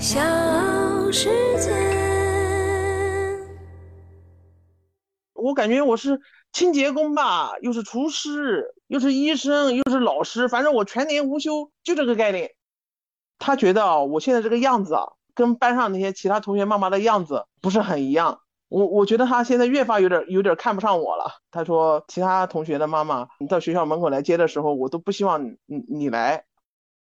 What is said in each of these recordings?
小世界。我感觉我是清洁工吧，又是厨师，又是医生，又是老师，反正我全年无休，就这个概念。他觉得啊，我现在这个样子啊，跟班上那些其他同学妈妈的样子不是很一样。我我觉得他现在越发有点有点看不上我了。他说，其他同学的妈妈，你到学校门口来接的时候，我都不希望你你你来。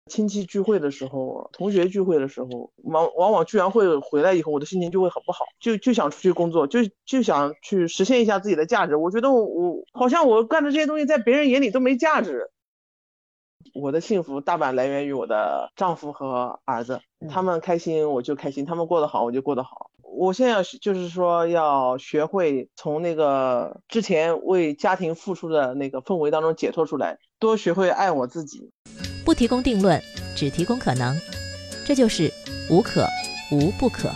亲戚聚会的时候，同学聚会的时候，往往往聚完会回来以后，我的心情就会很不好，就就想出去工作，就就想去实现一下自己的价值。我觉得我我好像我干的这些东西在别人眼里都没价值。我的幸福大半来源于我的丈夫和儿子，他们开心我就开心，他们过得好我就过得好。我现在就是说要学会从那个之前为家庭付出的那个氛围当中解脱出来，多学会爱我自己。不提供定论，只提供可能，这就是无可无不可。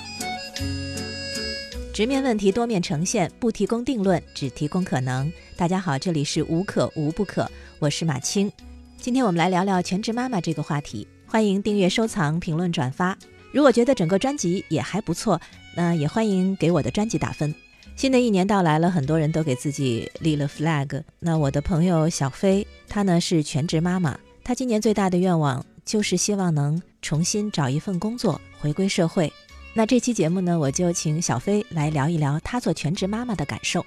直面问题，多面呈现，不提供定论，只提供可能。大家好，这里是无可无不可，我是马青。今天我们来聊聊全职妈妈这个话题。欢迎订阅、收藏、评论、转发。如果觉得整个专辑也还不错，那也欢迎给我的专辑打分。新的一年到来了，很多人都给自己立了 flag。那我的朋友小飞，她呢是全职妈妈。他今年最大的愿望就是希望能重新找一份工作，回归社会。那这期节目呢，我就请小飞来聊一聊她做全职妈妈的感受。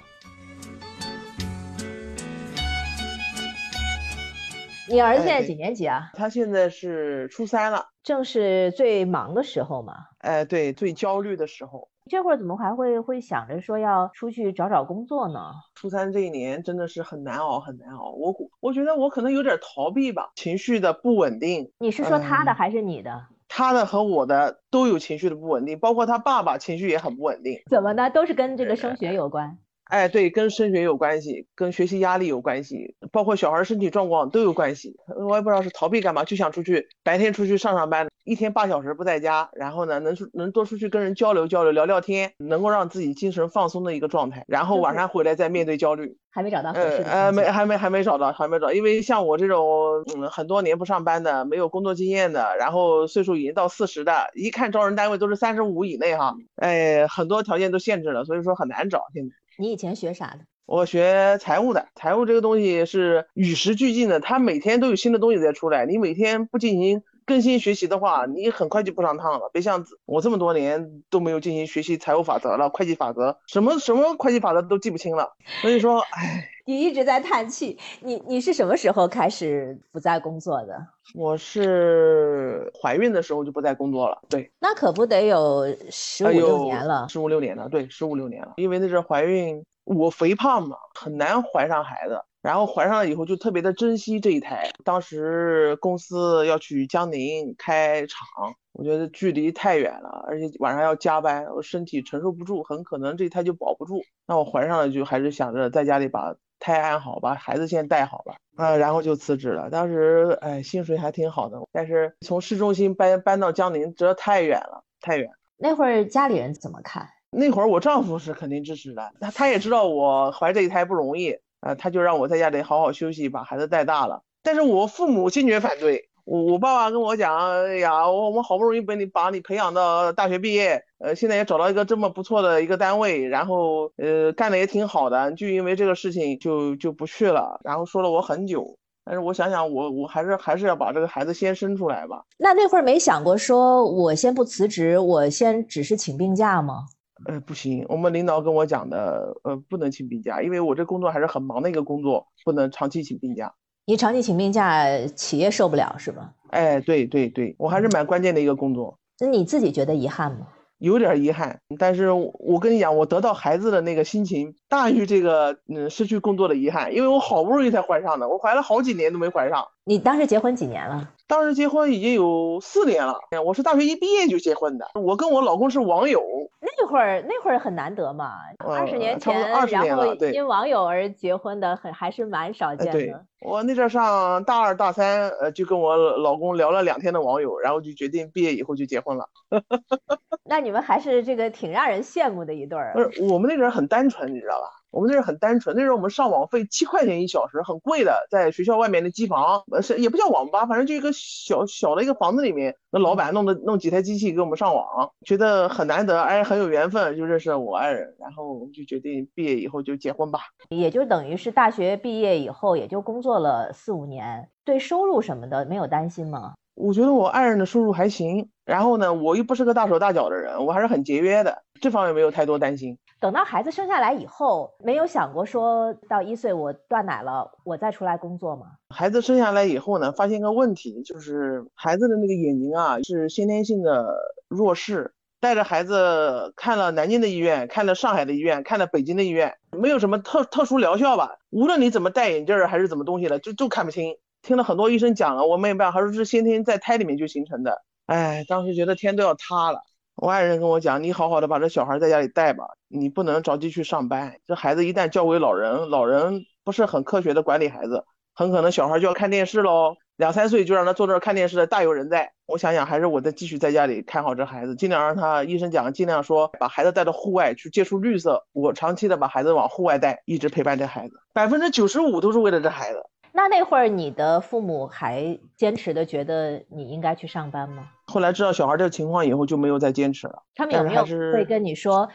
你儿子现在几年级啊？他现在是初三了，正是最忙的时候嘛。哎，对，最焦虑的时候。这会儿怎么还会会想着说要出去找找工作呢？初三这一年真的是很难熬，很难熬。我我觉得我可能有点逃避吧，情绪的不稳定。你是说他的还是你的？他的和我的都有情绪的不稳定，包括他爸爸情绪也很不稳定。怎么呢？都是跟这个升学有关。哎，对，跟升学有关系，跟学习压力有关系，包括小孩身体状况都有关系。我也不知道是逃避干嘛，就想出去，白天出去上上班，一天八小时不在家，然后呢，能出能多出去跟人交流交流，聊聊天，能够让自己精神放松的一个状态。然后晚上回来再面对焦虑。还没找到合适的。呃，没，还没，还没找到，还没找。因为像我这种，嗯，很多年不上班的，没有工作经验的，然后岁数已经到四十的，一看招人单位都是三十五以内哈，哎，很多条件都限制了，所以说很难找。现在。你以前学啥的？我学财务的，财务这个东西是与时俱进的，它每天都有新的东西在出来，你每天不进行更新学习的话，你很快就不上趟了。别像我这么多年都没有进行学习财务法则了，会计法则，什么什么会计法则都记不清了。所以说，唉，你一直在叹气。你你是什么时候开始不再工作的？我是怀孕的时候就不再工作了。对，那可不得有十五六年了，十五六年了，对，十五六年了，因为那阵怀孕。我肥胖嘛，很难怀上孩子。然后怀上了以后，就特别的珍惜这一胎。当时公司要去江宁开厂，我觉得距离太远了，而且晚上要加班，我身体承受不住，很可能这一胎就保不住。那我怀上了，就还是想着在家里把胎安好，把孩子先带好了啊，然后就辞职了。当时哎，薪水还挺好的，但是从市中心搬搬到江宁，这太远了，太远。那会儿家里人怎么看？那会儿我丈夫是肯定支持的，他他也知道我怀这一胎不容易，呃，他就让我在家里好好休息，把孩子带大了。但是我父母坚决反对，我我爸爸跟我讲，哎呀，我我们好不容易把你把你培养到大学毕业，呃，现在也找到一个这么不错的一个单位，然后呃干的也挺好的，就因为这个事情就就不去了，然后说了我很久。但是我想想，我我还是还是要把这个孩子先生出来吧。那那会儿没想过说我先不辞职，我先只是请病假吗？呃，不行，我们领导跟我讲的，呃，不能请病假，因为我这工作还是很忙的一个工作，不能长期请病假。你长期请病假，企业受不了是吧？哎，对对对，我还是蛮关键的一个工作。那你自己觉得遗憾吗？有点遗憾，但是我跟你讲，我得到孩子的那个心情大于这个，嗯，失去工作的遗憾，因为我好不容易才怀上的，我怀了好几年都没怀上。你当时结婚几年了？当时结婚已经有四年了，我是大学一毕业就结婚的。我跟我老公是网友，那会儿那会儿很难得嘛，二十年前，然后因网友而结婚的很还是蛮少见的。我那阵上大二大三，呃，就跟我老公聊了两天的网友，然后就决定毕业以后就结婚了。那你们还是这个挺让人羡慕的一对儿。不是，我们那阵很单纯，你知道吧？我们那是很单纯，那时候我们上网费七块钱一小时，很贵的，在学校外面的机房，呃是也不叫网吧，反正就一个小小的一个房子里面，那老板弄的弄几台机器给我们上网，觉得很难得，哎，很有缘分，就认识了我爱人，然后我们就决定毕业以后就结婚吧。也就等于是大学毕业以后，也就工作了四五年，对收入什么的没有担心吗？我觉得我爱人的收入还行，然后呢，我又不是个大手大脚的人，我还是很节约的，这方面没有太多担心。等到孩子生下来以后，没有想过说到一岁我断奶了，我再出来工作吗？孩子生下来以后呢，发现个问题，就是孩子的那个眼睛啊是先天性的弱视，带着孩子看了南京的医院，看了上海的医院，看了北京的医院，没有什么特特殊疗效吧？无论你怎么戴眼镜还是怎么东西的，就就看不清。听了很多医生讲了，我没办法，还说是先天在胎里面就形成的。哎，当时觉得天都要塌了。我爱人跟我讲，你好好的把这小孩在家里带吧，你不能着急去上班。这孩子一旦交给老人，老人不是很科学的管理孩子，很可能小孩就要看电视喽。两三岁就让他坐那儿看电视的大有人在。我想想，还是我再继续在家里看好这孩子，尽量让他医生讲，尽量说把孩子带到户外去接触绿色。我长期的把孩子往户外带，一直陪伴这孩子，百分之九十五都是为了这孩子。那那会儿你的父母还坚持的觉得你应该去上班吗？后来知道小孩这个情况以后就没有再坚持了。他们有没有会跟你说，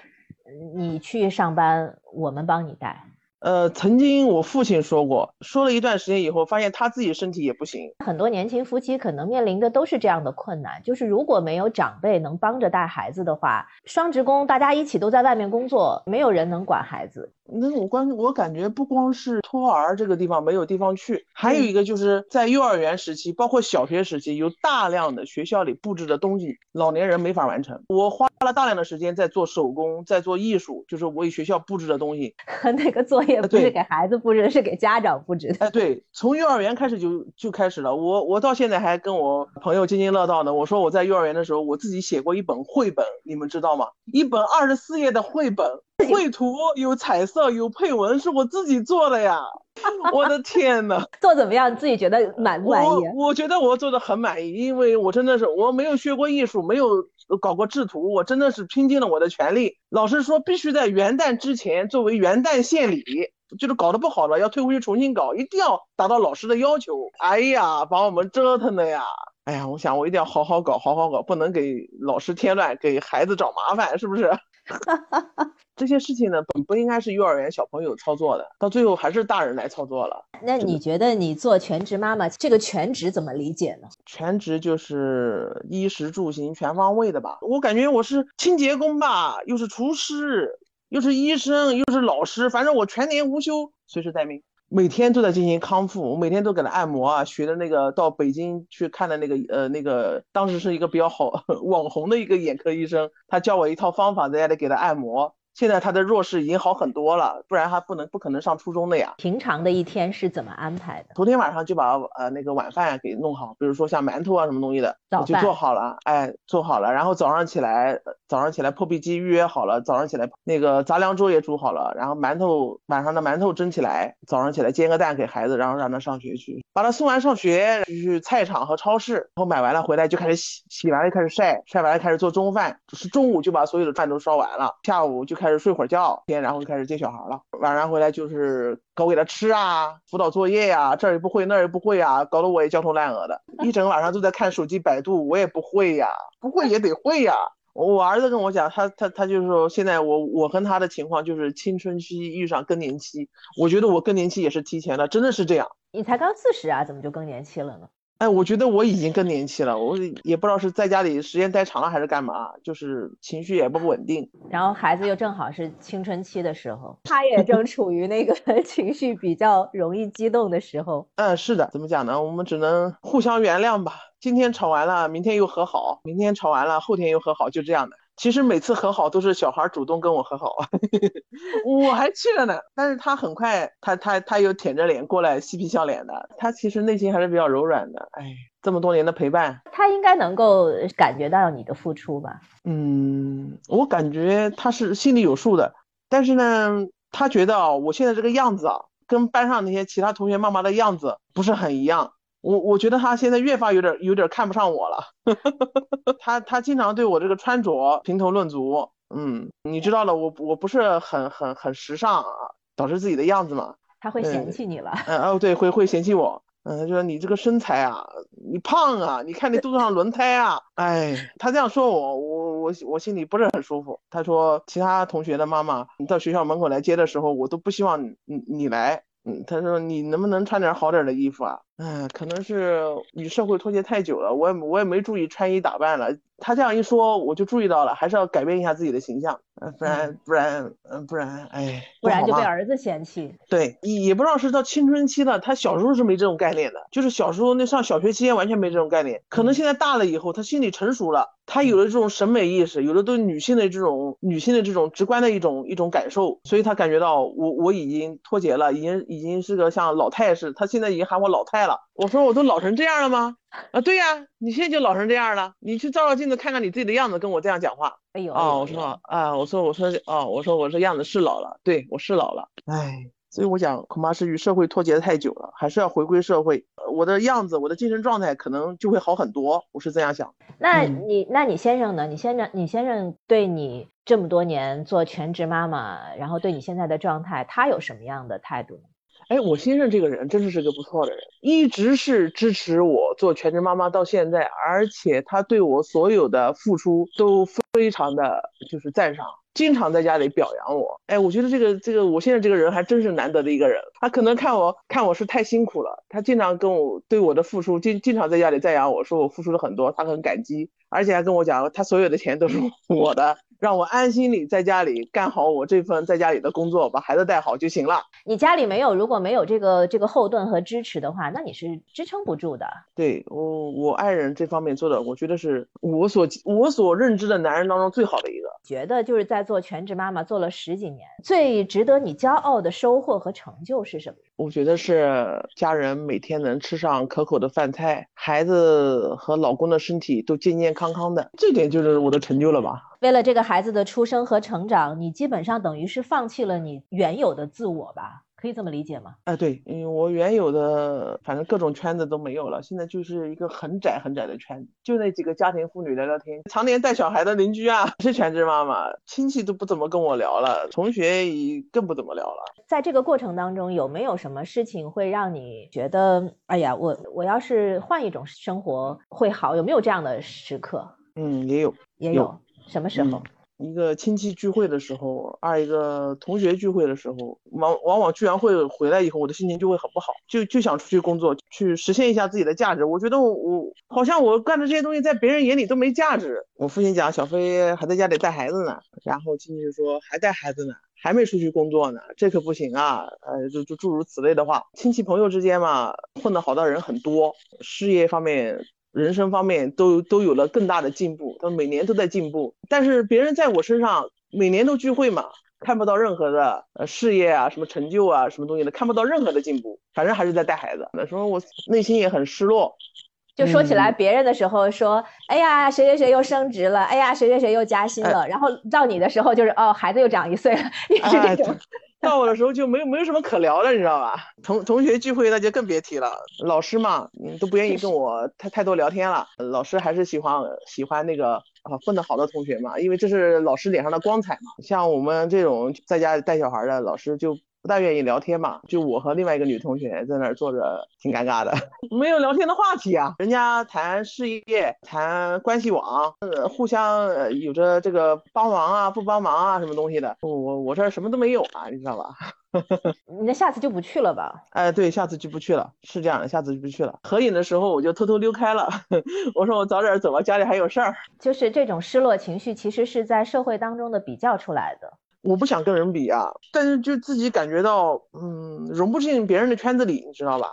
你去上班，我们帮你带？呃，曾经我父亲说过，说了一段时间以后，发现他自己身体也不行。很多年轻夫妻可能面临的都是这样的困难，就是如果没有长辈能帮着带孩子的话，双职工大家一起都在外面工作，没有人能管孩子。那我关我感觉不光是托儿这个地方没有地方去，还有一个就是在幼儿园时期，包括小学时期，有大量的学校里布置的东西，老年人没法完成。我花了大量的时间在做手工，在做艺术，就是为学校布置的东西。和 那个作业不是给孩子布置，是给家长布置的。哎，对，从幼儿园开始就就开始了。我我到现在还跟我朋友津津乐道呢。我说我在幼儿园的时候，我自己写过一本绘本，你们知道吗？一本二十四页的绘本。绘图有彩色有配文，是我自己做的呀！我的天呐，做怎么样？自己觉得满不满意？我我觉得我做的很满意，因为我真的是我没有学过艺术，没有搞过制图，我真的是拼尽了我的全力。老师说必须在元旦之前作为元旦献礼，就是搞得不好了要退回去重新搞，一定要达到老师的要求。哎呀，把我们折腾的呀！哎呀，我想我一定要好好搞，好好搞，不能给老师添乱，给孩子找麻烦，是不是？这些事情呢，本不应该是幼儿园小朋友操作的，到最后还是大人来操作了。那你觉得你做全职妈妈，这个全职怎么理解呢？全职就是衣食住行全方位的吧。我感觉我是清洁工吧，又是厨师，又是医生，又是老师，反正我全年无休，随时待命。每天都在进行康复，我每天都给他按摩啊，学的那个到北京去看的那个呃那个，当时是一个比较好 网红的一个眼科医生，他教我一套方法，在家里给他按摩。现在他的弱势已经好很多了，不然他不能不可能上初中的呀。平常的一天是怎么安排的？头天晚上就把呃那个晚饭给弄好，比如说像馒头啊什么东西的，就做好了，哎，做好了，然后早上起来，早上起来破壁机预约好了，早上起来那个杂粮粥也煮好了，然后馒头晚上的馒头蒸起来，早上起来煎个蛋给孩子，然后让他上学去，把他送完上学，去菜场和超市，然后买完了回来就开始洗，洗完了开始晒，晒完了开始做中饭，是中午就把所有的饭都烧完了，下午就。开始睡会儿觉，天，然后就开始接小孩了。晚上回来就是搞给他吃啊，辅导作业呀，这儿也不会，那儿也不会呀，搞得我也焦头烂额的。一整晚上都在看手机、百度，我也不会呀，不会也得会呀。我儿子跟我讲，他他他就是说，现在我我跟他的情况就是青春期遇上更年期，我觉得我更年期也是提前了，真的是这样。你才刚四十啊，怎么就更年期了呢？哎，我觉得我已经更年期了，我也不知道是在家里时间待长了还是干嘛，就是情绪也不稳定。然后孩子又正好是青春期的时候，他也正处于那个 情绪比较容易激动的时候。嗯，是的，怎么讲呢？我们只能互相原谅吧。今天吵完了，明天又和好；明天吵完了，后天又和好，就这样的。其实每次和好都是小孩主动跟我和好，我还气着呢。但是他很快，他他他又舔着脸过来，嬉皮笑脸的。他其实内心还是比较柔软的。哎，这么多年的陪伴，他应该能够感觉到你的付出吧？嗯，我感觉他是心里有数的。但是呢，他觉得啊我现在这个样子啊，跟班上那些其他同学妈妈的样子不是很一样。我我觉得他现在越发有点有点看不上我了，他他经常对我这个穿着评头论足，嗯，你知道了，我我不是很很很时尚啊，导致自己的样子嘛。他会嫌弃你了。嗯哦对，会会嫌弃我。嗯，他说你这个身材啊，你胖啊，你看你肚子上轮胎啊，哎，他这样说我，我我我心里不是很舒服。他说其他同学的妈妈，你到学校门口来接的时候，我都不希望你你你来。嗯，他说你能不能穿点好点的衣服啊？哎，可能是与社会脱节太久了，我也我也没注意穿衣打扮了。他这样一说，我就注意到了，还是要改变一下自己的形象，不然不然嗯不然哎，不然就被儿子嫌弃。对，也不知道是到青春期了，他小时候是没这种概念的，就是小时候那上小学期间完全没这种概念，可能现在大了以后，他心理成熟了，他有了这种审美意识，有了对女性的这种女性的这种直观的一种一种感受，所以他感觉到我我已经脱节了，已经已经是个像老太似的，他现在已经喊我老太了。我说我都老成这样了吗？啊，对呀，你现在就老成这样了。你去照照镜子，看看你自己的样子，跟我这样讲话。哎呦，哦，我说啊，我说我说啊，我说我这样子是老了，对我是老了。哎，所以我想恐怕是与社会脱节的太久了，还是要回归社会。我的样子，我的精神状态可能就会好很多。我是这样想。那你那你先生呢？你先生你先生对你这么多年做全职妈妈，然后对你现在的状态，他有什么样的态度呢？哎，我先生这个人真的是个不错的人，一直是支持我做全职妈妈到现在，而且他对我所有的付出都非常的就是赞赏，经常在家里表扬我。哎，我觉得这个这个我现在这个人还真是难得的一个人。他可能看我看我是太辛苦了，他经常跟我对我的付出经经常在家里赞扬我说我付出了很多，他很感激，而且还跟我讲他所有的钱都是我的。让我安心里在家里干好我这份在家里的工作，把孩子带好就行了。你家里没有，如果没有这个这个后盾和支持的话，那你是支撑不住的。对我，我爱人这方面做的，我觉得是我所我所认知的男人当中最好的一个。觉得就是在做全职妈妈做了十几年，最值得你骄傲的收获和成就是什么？我觉得是家人每天能吃上可口的饭菜，孩子和老公的身体都健健康康的，这点就是我的成就了吧。为了这个孩子的出生和成长，你基本上等于是放弃了你原有的自我吧？可以这么理解吗？哎，对，因为我原有的反正各种圈子都没有了，现在就是一个很窄很窄的圈子，就那几个家庭妇女聊聊天，常年带小孩的邻居啊是全职妈妈，亲戚都不怎么跟我聊了，同学也更不怎么聊了。在这个过程当中，有没有什么事情会让你觉得，哎呀，我我要是换一种生活会好？有没有这样的时刻？嗯，也有，也有。什么时候？一个亲戚聚会的时候，二一个同学聚会的时候，往往往聚完会回来以后，我的心情就会很不好，就就想出去工作，去实现一下自己的价值。我觉得我好像我干的这些东西在别人眼里都没价值。我父亲讲，小飞还在家里带孩子呢，然后亲戚就说还带孩子呢，还没出去工作呢，这可不行啊，呃，就就诸如此类的话。亲戚朋友之间嘛，混得好的人很多，事业方面。人生方面都都有了更大的进步，他每年都在进步，但是别人在我身上每年都聚会嘛，看不到任何的呃事业啊，什么成就啊，什么东西的，看不到任何的进步，反正还是在带孩子。那时候我内心也很失落。就说起来，别人的时候说，哎呀，谁谁谁又升职了，哎呀，谁谁谁又加薪了，然后到你的时候就是哦，孩子又长一岁了，也是这种。到我的时候就没有没有什么可聊的，你知道吧？同同学聚会那就更别提了。老师嘛，嗯，都不愿意跟我 太太多聊天了。老师还是喜欢喜欢那个啊混得好的同学嘛，因为这是老师脸上的光彩嘛。像我们这种在家带小孩的老师就。不大愿意聊天嘛，就我和另外一个女同学在那儿坐着，挺尴尬的，没有聊天的话题啊。人家谈事业，谈关系网，呃，互相有着这个帮忙啊，不帮忙啊，什么东西的。我我这儿什么都没有啊，你知道吧？那下次就不去了吧？哎，对，下次就不去了，是这样的，下次就不去了。合影的时候我就偷偷溜开了，我说我早点走吧，家里还有事儿。就是这种失落情绪，其实是在社会当中的比较出来的。我不想跟人比啊，但是就自己感觉到，嗯，融不进别人的圈子里，你知道吧？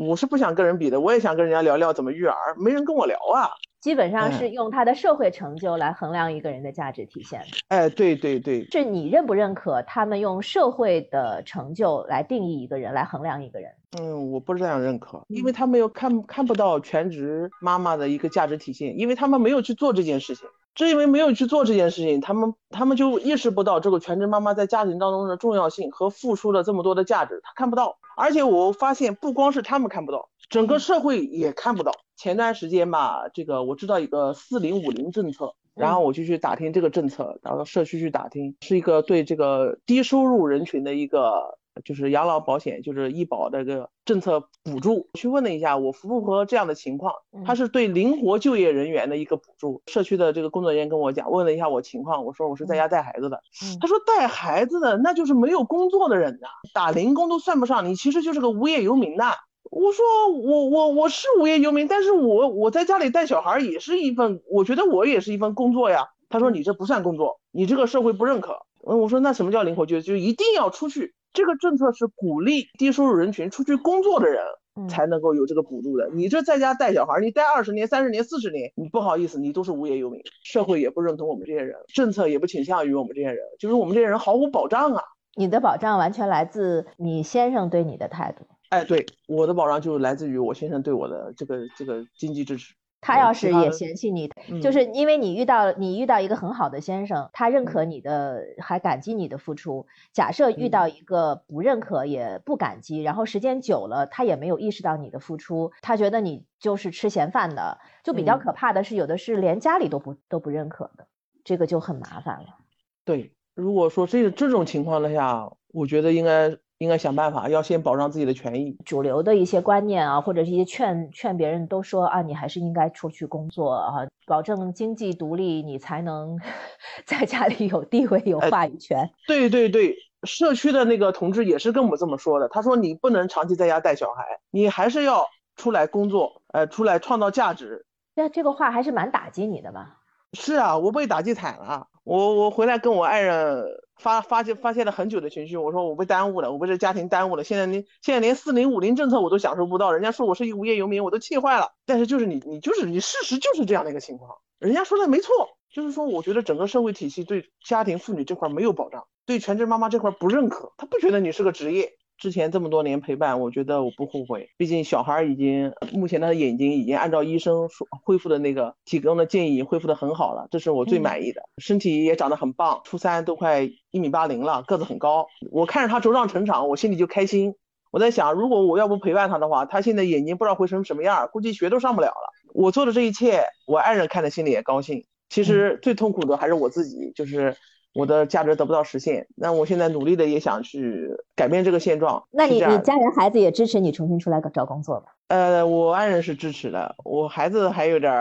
我是不想跟人比的，我也想跟人家聊聊怎么育儿，没人跟我聊啊。基本上是用他的社会成就来衡量一个人的价值体现。哎，对对对，是你认不认可他们用社会的成就来定义一个人，来衡量一个人？嗯，我不是这样认可，因为他们又看看不到全职妈妈的一个价值体现，因为他们没有去做这件事情。正因为没有去做这件事情，他们他们就意识不到这个全职妈妈在家庭当中的重要性和付出了这么多的价值，他看不到。而且我发现，不光是他们看不到，整个社会也看不到。前段时间吧，这个我知道一个四零五零政策，然后我就去打听这个政策，然后社区去打听，是一个对这个低收入人群的一个就是养老保险，就是医保这个政策补助，去问了一下，我符不符合这样的情况？他是对灵活就业人员的一个补助。社区的这个工作人员跟我讲，问了一下我情况，我说我是在家带孩子的。他说带孩子的那就是没有工作的人呐，打零工都算不上，你其实就是个无业游民呐。我说我我我是无业游民，但是我我在家里带小孩也是一份，我觉得我也是一份工作呀。他说你这不算工作，你这个社会不认可。嗯，我说那什么叫灵活就业？就一定要出去。这个政策是鼓励低收入人群出去工作的人才能够有这个补助的。你这在家带小孩，你带二十年、三十年、四十年，你不好意思，你都是无业游民，社会也不认同我们这些人，政策也不倾向于我们这些人，就是我们这些人毫无保障啊。你的保障完全来自你先生对你的态度。哎，对，我的保障就来自于我先生对我的这个这个经济支持。他要是也嫌弃你，就是因为你遇到你遇到一个很好的先生，他认可你的，还感激你的付出。假设遇到一个不认可也不感激，然后时间久了，他也没有意识到你的付出，他觉得你就是吃闲饭的，就比较可怕的是，有的是连家里都不都不认可的，这个就很麻烦了。对，如果说这这种情况下，我觉得应该。应该想办法，要先保障自己的权益。主流的一些观念啊，或者是一些劝劝别人都说啊，你还是应该出去工作啊，保证经济独立，你才能 在家里有地位、有话语权。对对对，社区的那个同志也是跟我这么说的。他说你不能长期在家带小孩，你还是要出来工作，呃，出来创造价值。那这个话还是蛮打击你的吧？是啊，我被打击惨了。我我回来跟我爱人。发发现发现了很久的情绪，我说我被耽误了，我被这家庭耽误了。现在连现在连四零五零政策我都享受不到，人家说我是一无业游民，我都气坏了。但是就是你你就是你事实就是这样的一个情况，人家说的没错，就是说我觉得整个社会体系对家庭妇女这块没有保障，对全职妈妈这块不认可，他不觉得你是个职业。之前这么多年陪伴，我觉得我不后悔。毕竟小孩已经，目前他的眼睛已经按照医生说恢复的那个提供的建议恢复的很好了，这是我最满意的。身体也长得很棒，初三都快一米八零了，个子很高。我看着他茁壮成长，我心里就开心。我在想，如果我要不陪伴他的话，他现在眼睛不知道会成什么样，估计学都上不了了。我做的这一切，我爱人看着心里也高兴。其实最痛苦的还是我自己，就是。我的价值得不到实现，那我现在努力的也想去改变这个现状。那你你家人孩子也支持你重新出来找工作吧？呃，我爱人是支持的，我孩子还有点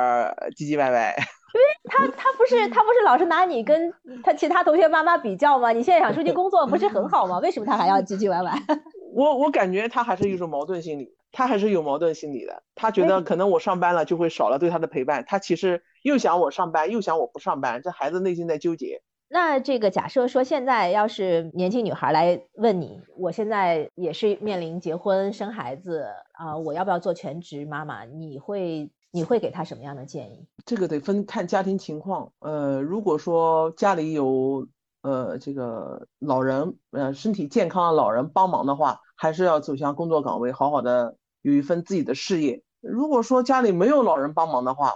唧唧歪歪。因为他他不是他不是老是拿你跟他其他同学妈妈比较吗？你现在想出去工作不是很好吗？为什么他还要唧唧歪歪？我我感觉他还是一种矛盾心理，他还是有矛盾心理的。他觉得可能我上班了就会少了对他的陪伴，他其实又想我上班，又想我不上班，这孩子内心在纠结。那这个假设说，现在要是年轻女孩来问你，我现在也是面临结婚生孩子啊，我要不要做全职妈妈？你会你会给她什么样的建议？这个得分看家庭情况。呃，如果说家里有呃这个老人呃身体健康的老人帮忙的话，还是要走向工作岗位，好好的有一份自己的事业。如果说家里没有老人帮忙的话，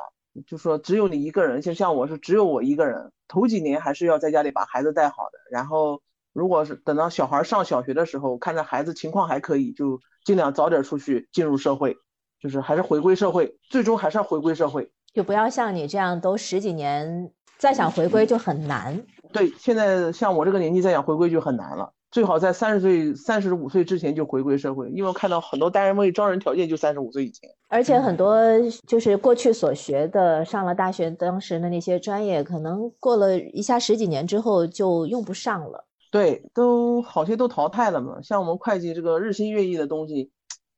就说只有你一个人，就像我是只有我一个人。头几年还是要在家里把孩子带好的，然后如果是等到小孩上小学的时候，看着孩子情况还可以，就尽量早点出去进入社会，就是还是回归社会，最终还是要回归社会，就不要像你这样都十几年再想回归就很难。对，现在像我这个年纪再想回归就很难了。最好在三十岁、三十五岁之前就回归社会，因为我看到很多单位招人条件就三十五岁以前，而且很多就是过去所学的，上了大学当时的那些专业，可能过了一下十几年之后就用不上了。对，都好些都淘汰了嘛，像我们会计这个日新月异的东西。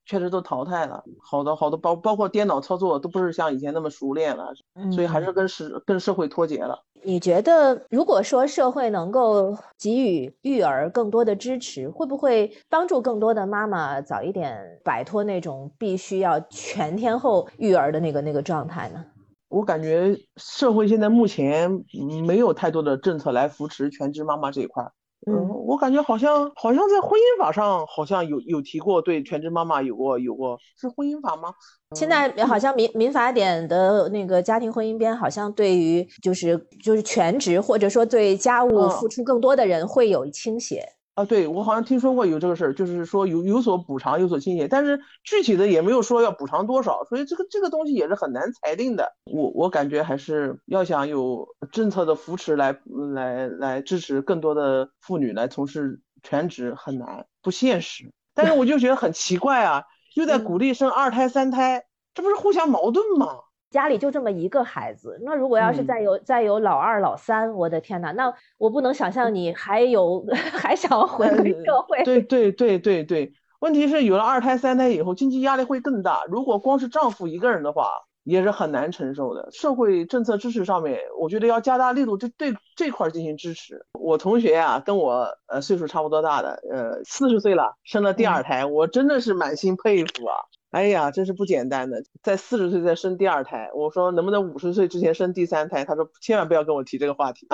确实都淘汰了，好多好多包包括电脑操作都不是像以前那么熟练了，所以还是跟社跟社会脱节了。你觉得如果说社会能够给予育儿更多的支持，会不会帮助更多的妈妈早一点摆脱那种必须要全天候育儿的那个那个状态呢？我感觉社会现在目前没有太多的政策来扶持全职妈妈这一块。嗯，我感觉好像好像在婚姻法上好像有有提过对全职妈妈有过有过是婚姻法吗？现在好像民民法典的那个家庭婚姻编好像对于就是就是全职或者说对家务付出更多的人会有倾斜。啊，对我好像听说过有这个事儿，就是说有有所补偿，有所倾斜，但是具体的也没有说要补偿多少，所以这个这个东西也是很难裁定的。我我感觉还是要想有政策的扶持来来来支持更多的妇女来从事全职很难，不现实。但是我就觉得很奇怪啊，又在鼓励生二胎、三胎，这不是互相矛盾吗？家里就这么一个孩子，那如果要是再有再有老二、老三，我的天呐，那我不能想象你还有 还想回归社会。对对对对对，问题是有了二胎、三胎以后，经济压力会更大。如果光是丈夫一个人的话，也是很难承受的。社会政策支持上面，我觉得要加大力度，这对这块进行支持。我同学呀，跟我呃岁数差不多大的，呃四十岁了，生了第二胎，我真的是满心佩服啊。哎呀，真是不简单的，在四十岁再生第二胎。我说能不能五十岁之前生第三胎？他说千万不要跟我提这个话题。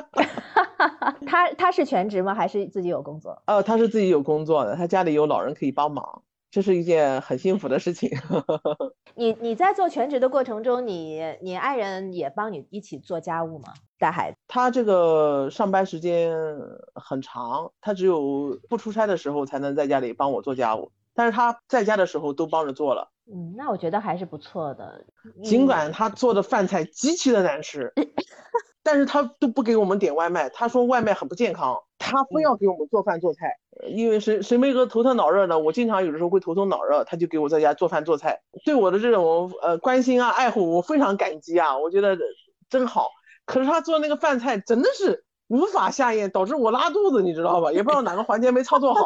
他他是全职吗？还是自己有工作？哦，他是自己有工作的，他家里有老人可以帮忙，这是一件很幸福的事情。你你在做全职的过程中，你你爱人也帮你一起做家务吗？带孩子？他这个上班时间很长，他只有不出差的时候才能在家里帮我做家务。但是他在家的时候都帮着做了，嗯，那我觉得还是不错的。尽管他做的饭菜极其的难吃，但是他都不给我们点外卖，他说外卖很不健康，他非要给我们做饭做菜。因为谁谁没个头疼脑热的，我经常有的时候会头疼脑热，他就给我在家做饭做菜，对我的这种呃关心啊爱护，我非常感激啊，我觉得真好。可是他做那个饭菜真的是。无法下咽，导致我拉肚子，你知道吧？也不知道哪个环节没操作好。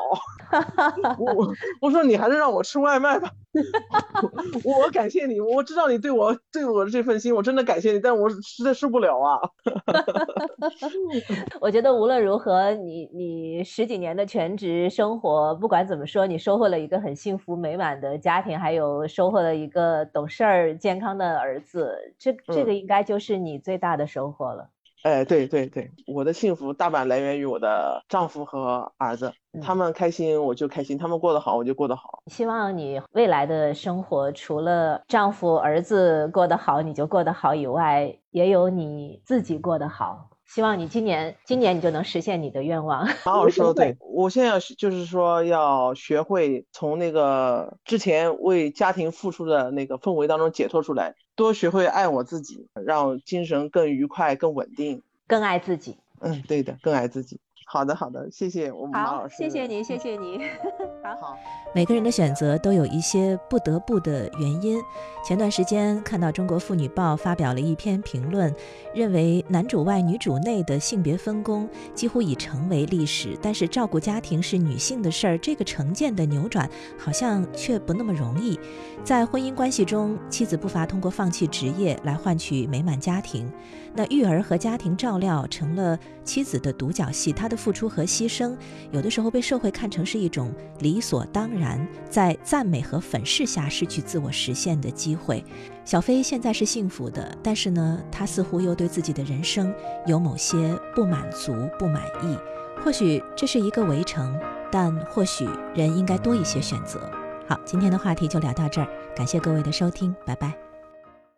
我我说你还是让我吃外卖吧。我感谢你，我知道你对我对我的这份心，我真的感谢你，但我实在受不了啊。我觉得无论如何，你你十几年的全职生活，不管怎么说，你收获了一个很幸福美满的家庭，还有收获了一个懂事儿、健康的儿子，这这个应该就是你最大的收获了。哎，对对对，我的幸福大半来源于我的丈夫和儿子，他们开心我就开心，他们过得好我就过得好。希望你未来的生活除了丈夫儿子过得好你就过得好以外，也有你自己过得好。希望你今年今年你就能实现你的愿望。马老师说的对，我现在要就是说要学会从那个之前为家庭付出的那个氛围当中解脱出来，多学会爱我自己，让精神更愉快、更稳定，更爱自己。嗯，对的，更爱自己。好的，好的，谢谢我们马老师。谢谢你，谢谢你。好，每个人的选择都有一些不得不的原因。前段时间看到《中国妇女报》发表了一篇评论，认为男主外女主内的性别分工几乎已成为历史，但是照顾家庭是女性的事儿，这个成见的扭转好像却不那么容易。在婚姻关系中，妻子不乏通过放弃职业来换取美满家庭。那育儿和家庭照料成了妻子的独角戏，她的付出和牺牲有的时候被社会看成是一种理所当然，在赞美和粉饰下失去自我实现的机会。小飞现在是幸福的，但是呢，她似乎又对自己的人生有某些不满足、不满意。或许这是一个围城，但或许人应该多一些选择。好，今天的话题就聊到这儿，感谢各位的收听，拜拜。